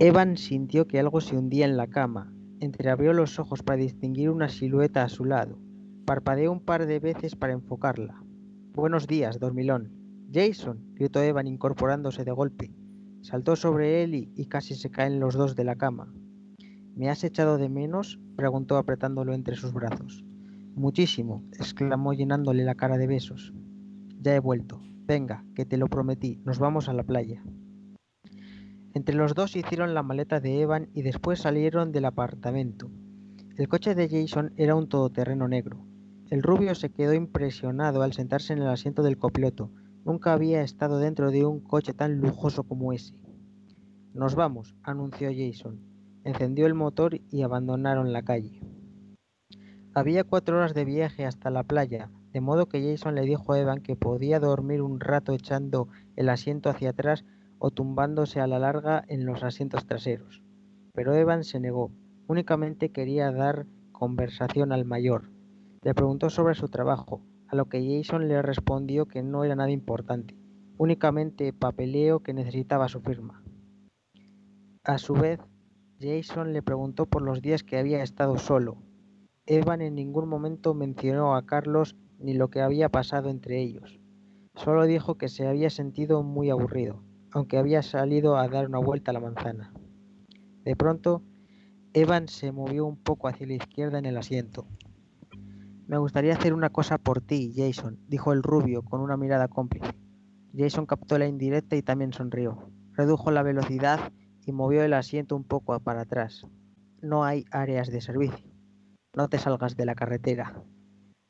Evan sintió que algo se hundía en la cama. Entreabrió los ojos para distinguir una silueta a su lado. Parpadeó un par de veces para enfocarla. Buenos días, dormilón. Jason, gritó Evan incorporándose de golpe. Saltó sobre él y, casi se caen los dos de la cama. ¿Me has echado de menos? preguntó apretándolo entre sus brazos. Muchísimo, exclamó llenándole la cara de besos. Ya he vuelto. Venga, que te lo prometí, nos vamos a la playa. Entre los dos hicieron la maleta de Evan y después salieron del apartamento. El coche de Jason era un todoterreno negro. El rubio se quedó impresionado al sentarse en el asiento del copiloto, Nunca había estado dentro de un coche tan lujoso como ese. Nos vamos, anunció Jason. Encendió el motor y abandonaron la calle. Había cuatro horas de viaje hasta la playa, de modo que Jason le dijo a Evan que podía dormir un rato echando el asiento hacia atrás o tumbándose a la larga en los asientos traseros. Pero Evan se negó. Únicamente quería dar conversación al mayor. Le preguntó sobre su trabajo, a lo que Jason le respondió que no era nada importante, únicamente papeleo que necesitaba su firma. A su vez, Jason le preguntó por los días que había estado solo. Evan en ningún momento mencionó a Carlos ni lo que había pasado entre ellos. Solo dijo que se había sentido muy aburrido, aunque había salido a dar una vuelta a la manzana. De pronto, Evan se movió un poco hacia la izquierda en el asiento. Me gustaría hacer una cosa por ti, Jason, dijo el rubio con una mirada cómplice. Jason captó la indirecta y también sonrió. Redujo la velocidad y movió el asiento un poco para atrás. No hay áreas de servicio. No te salgas de la carretera.